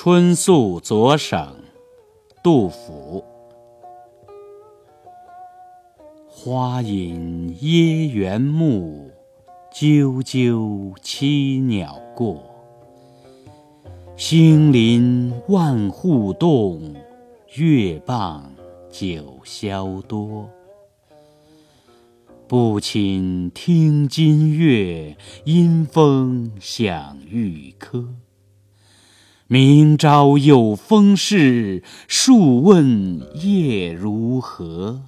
春宿左省，杜甫。花隐耶园木，啾啾栖鸟过。星临万户动，月傍九霄多。不寝听金乐，因风响玉珂。明朝有风事，数问夜如何？